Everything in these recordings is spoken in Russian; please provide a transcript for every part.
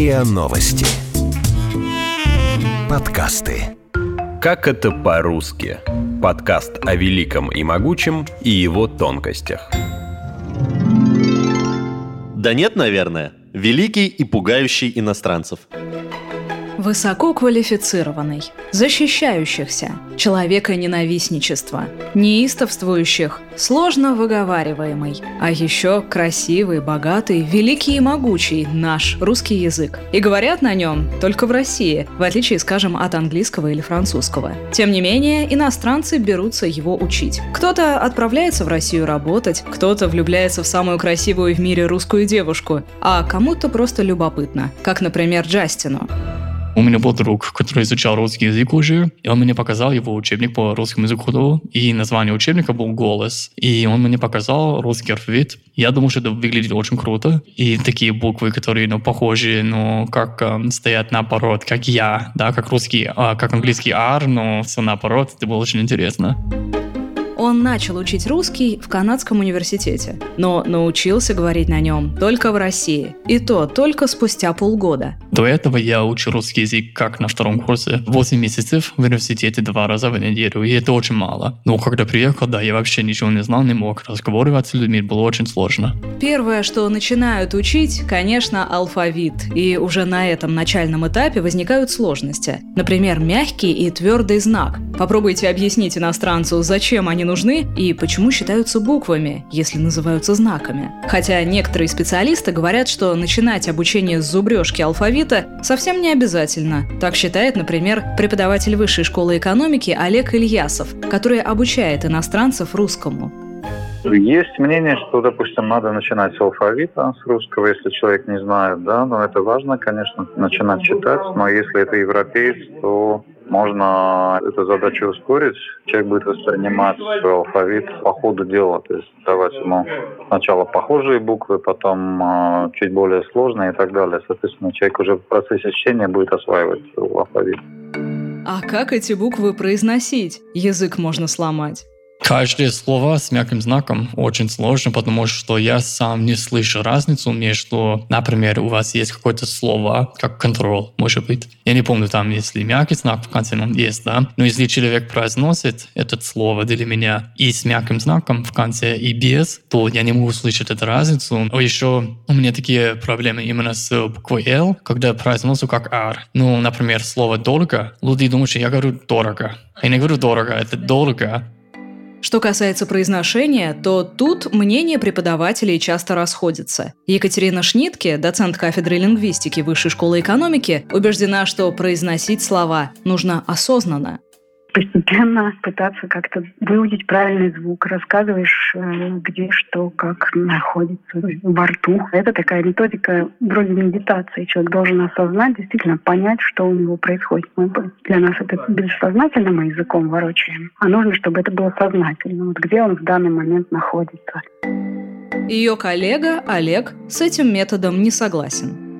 РИА Новости. Подкасты. Как это по-русски? Подкаст о великом и могучем и его тонкостях. Да нет, наверное. Великий и пугающий иностранцев. Высококвалифицированный, защищающихся, человека ненавистничества, неистовствующих, сложно выговариваемый, а еще красивый, богатый, великий и могучий наш русский язык. И говорят на нем только в России, в отличие, скажем, от английского или французского. Тем не менее, иностранцы берутся его учить. Кто-то отправляется в Россию работать, кто-то влюбляется в самую красивую в мире русскую девушку, а кому-то просто любопытно, как, например, Джастину. У меня был друг, который изучал русский язык уже, и он мне показал его учебник по русскому языку, и название учебника был «Голос». И он мне показал русский алфавит. Я думал, что это выглядит очень круто. И такие буквы, которые, ну, похожи, ну, как э, стоят наоборот, как «я», да, как русский, э, как английский «ар», но все наоборот, это было очень интересно. Он начал учить русский в канадском университете, но научился говорить на нем только в России, и то только спустя полгода. До этого я учил русский язык как на втором курсе. 8 месяцев в университете два раза в неделю, и это очень мало. Но когда приехал, да, я вообще ничего не знал, не мог разговаривать с людьми, было очень сложно. Первое, что начинают учить, конечно, алфавит. И уже на этом начальном этапе возникают сложности. Например, мягкий и твердый знак. Попробуйте объяснить иностранцу, зачем они нужны и почему считаются буквами, если называются знаками. Хотя некоторые специалисты говорят, что начинать обучение с зубрежки алфавита совсем не обязательно. Так считает, например, преподаватель Высшей школы экономики Олег Ильясов, который обучает иностранцев русскому. Есть мнение, что, допустим, надо начинать с алфавита, с русского, если человек не знает, да, но это важно, конечно, начинать читать, но если это европеец, то можно эту задачу ускорить. Человек будет воспринимать алфавит по ходу дела, то есть давать ему сначала похожие буквы, потом э, чуть более сложные и так далее. Соответственно, человек уже в процессе чтения будет осваивать алфавит. А как эти буквы произносить? Язык можно сломать. Каждое слово с мягким знаком очень сложно, потому что я сам не слышу разницу между, например, у вас есть какое-то слово, как контроль, может быть. Я не помню, там, если мягкий знак в конце, он есть, да. Но если человек произносит это слово для меня и с мягким знаком в конце, и без, то я не могу слышать эту разницу. А еще у меня такие проблемы именно с буквой L, когда я как R. Ну, например, слово «дорого», люди думают, что я говорю «дорого». Я не говорю «дорого», это «дорого». Что касается произношения, то тут мнения преподавателей часто расходятся. Екатерина Шнитке, доцент кафедры лингвистики Высшей школы экономики, убеждена, что произносить слова нужно осознанно постепенно пытаться как-то выудить правильный звук. Рассказываешь, э, где что, как находится во рту. Это такая методика вроде медитации. Человек должен осознать, действительно понять, что у него происходит. Мы для нас это бессознательно мы языком ворочаем, а нужно, чтобы это было сознательно. Вот где он в данный момент находится. Ее коллега Олег с этим методом не согласен.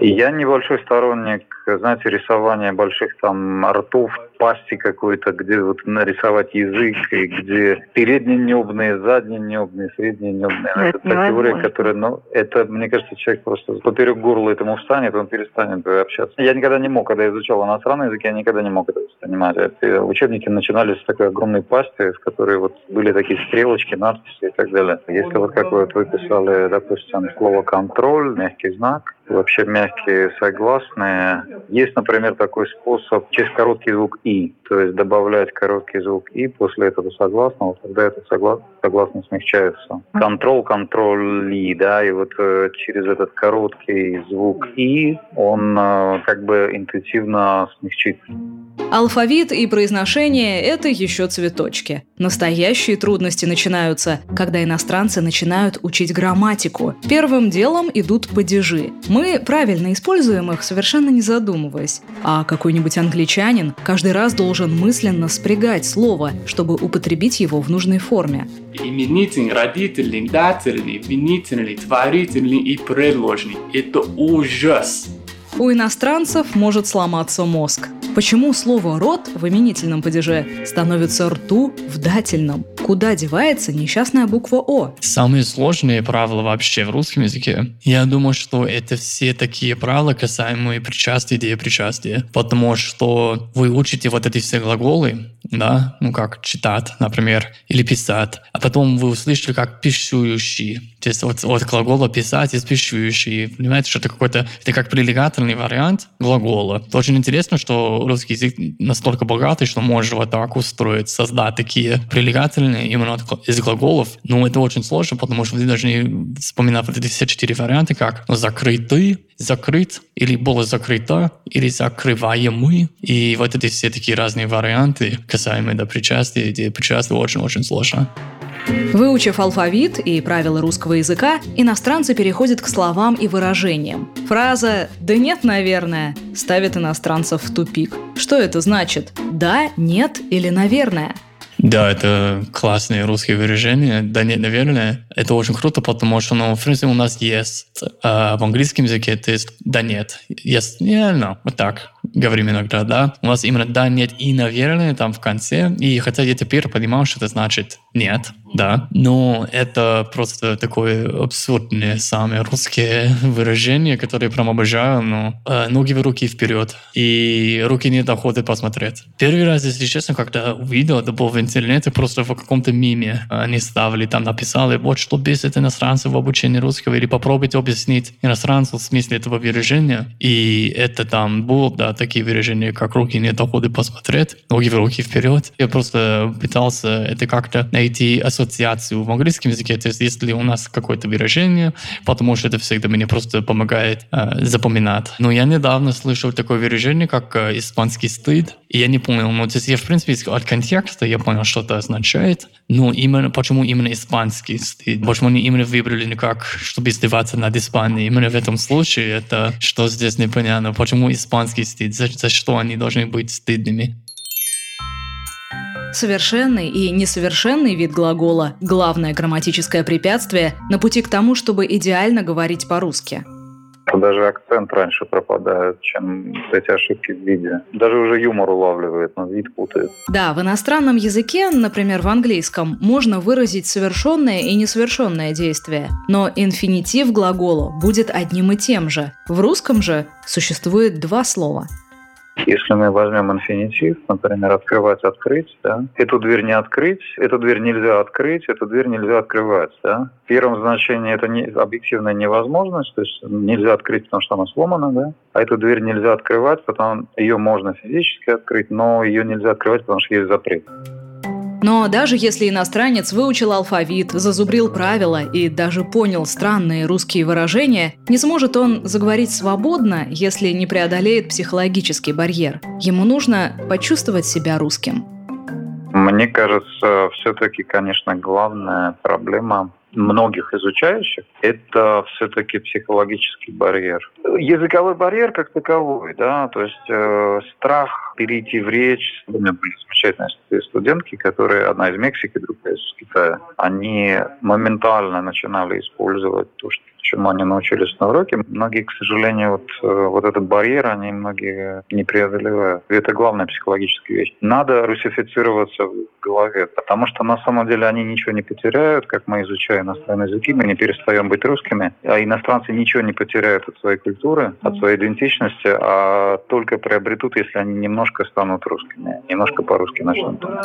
Я небольшой сторонник, знаете, рисования больших там ртов, пасти какой-то, где вот нарисовать язык, и где передние небные, задние небные, средние небные. Это, это та теория, которая, ну, это, мне кажется, человек просто поперек горла этому встанет, он перестанет общаться. Я никогда не мог, когда изучал иностранный язык, я никогда не мог это воспринимать. Это, учебники начинались с такой огромной пасти, в которой вот были такие стрелочки, надписи и так далее. Если вот как вот вы писали, допустим, слово «контроль», мягкий знак, вообще мягкие согласные. Есть, например, такой способ через короткий звук «и», то есть добавлять короткий звук «и» после этого согласного, тогда это согласно, согласно смягчается. Контрол, контроль да, и вот э, через этот короткий звук «и» он э, как бы интуитивно смягчится. Алфавит и произношение – это еще цветочки. Настоящие трудности начинаются, когда иностранцы начинают учить грамматику. Первым делом идут падежи. Мы правильно используем их, совершенно не задумываясь. А какой-нибудь англичанин каждый раз должен мысленно спрягать слово, чтобы употребить его в нужной форме. Именительный, родительный, дательный, винительный, творительный и предложный – это ужас. У иностранцев может сломаться мозг. Почему слово «рот» в именительном падеже становится «рту» в дательном? Куда девается несчастная буква О? Самые сложные правила вообще в русском языке. Я думаю, что это все такие правила, касаемые причастия и депричастия. Потому что вы учите вот эти все глаголы, да, ну как читать, например, или писать, а потом вы услышали как пишущий, то есть от, от глагола писать из пишущий, понимаете, что это какой-то, это как прилегательный вариант глагола. Это очень интересно, что русский язык настолько богатый, что может вот так устроить, создать такие прилегательные именно из глаголов, но это очень сложно, потому что вы должны вспоминать вот эти все четыре варианта, как ну, закрытый, закрыт, или было закрыто, или закрываемый, и вот эти все такие разные варианты, касаемые до причастия, где причастие очень-очень сложно. Выучив алфавит и правила русского языка, иностранцы переходят к словам и выражениям. Фраза «да нет, наверное» ставит иностранцев в тупик. Что это значит? «Да», «нет» или «наверное»? Да, это классные русские выражения. Да нет, наверное, это очень круто, потому что, ну, в принципе, у нас есть э, в английском языке, это есть да нет. Есть, yeah, no, вот так говорим иногда, да. У нас именно да, нет и, наверное, там в конце. И хотя я теперь понимаю, что это значит нет, да, но это просто такое абсурдное самые русские выражения, которые прям обожаю, но э, ноги в руки вперед, и руки не доходят посмотреть. Первый раз, если честно, когда увидел, это было в интернете, просто в каком-то миме они ставили, там написали, вот что бесит иностранцев в обучении русского, или попробуйте объяснить иностранцу в смысле этого выражения, и это там было, да, такие выражения, как руки не доходят посмотреть, ноги в руки вперед. Я просто пытался это как-то найти ассоциацию в английском языке, то есть если у нас какое-то выражение, потому что это всегда мне просто помогает э, запоминать. Но я недавно слышал такое выражение, как э, испанский стыд, и я не понял, ну, то есть я, в принципе, от контекста я понял, что это означает, но именно, почему именно испанский стыд, почему они именно выбрали никак, чтобы издеваться над Испанией. Именно в этом случае это, что здесь непонятно, почему испанский стыд, за, за что они должны быть стыдными. Совершенный и несовершенный вид глагола – главное грамматическое препятствие на пути к тому, чтобы идеально говорить по-русски. Даже акцент раньше пропадает, чем эти ошибки в виде. Даже уже юмор улавливает, но вид путает. Да, в иностранном языке, например, в английском, можно выразить совершенное и несовершенное действие, но инфинитив глагола будет одним и тем же. В русском же существует два слова – если мы возьмем инфинитив, например, открывать, открыть, да, эту дверь не открыть, эту дверь нельзя открыть, эту дверь нельзя открывать, да. В первом значении это не, объективная невозможность, то есть нельзя открыть, потому что она сломана, да. А эту дверь нельзя открывать, потому ее можно физически открыть, но ее нельзя открывать, потому что есть запрет. Но даже если иностранец выучил алфавит, зазубрил правила и даже понял странные русские выражения, не сможет он заговорить свободно, если не преодолеет психологический барьер. Ему нужно почувствовать себя русским. Мне кажется, все-таки, конечно, главная проблема многих изучающих, это все-таки психологический барьер. Языковой барьер как таковой, да, то есть э, страх перейти в речь. У меня были замечательные студентки, которые, одна из Мексики, другая из Китая, они моментально начинали использовать то, что чему они научились на уроке. Многие, к сожалению, вот, э, вот этот барьер, они многие не преодолевают. И это главная психологическая вещь. Надо русифицироваться в голове, потому что на самом деле они ничего не потеряют, как мы изучаем иностранные языки, мы не перестаем быть русскими, а иностранцы ничего не потеряют от своей культуры, от своей идентичности, а только приобретут, если они немножко станут русскими, немножко по-русски начнут думать.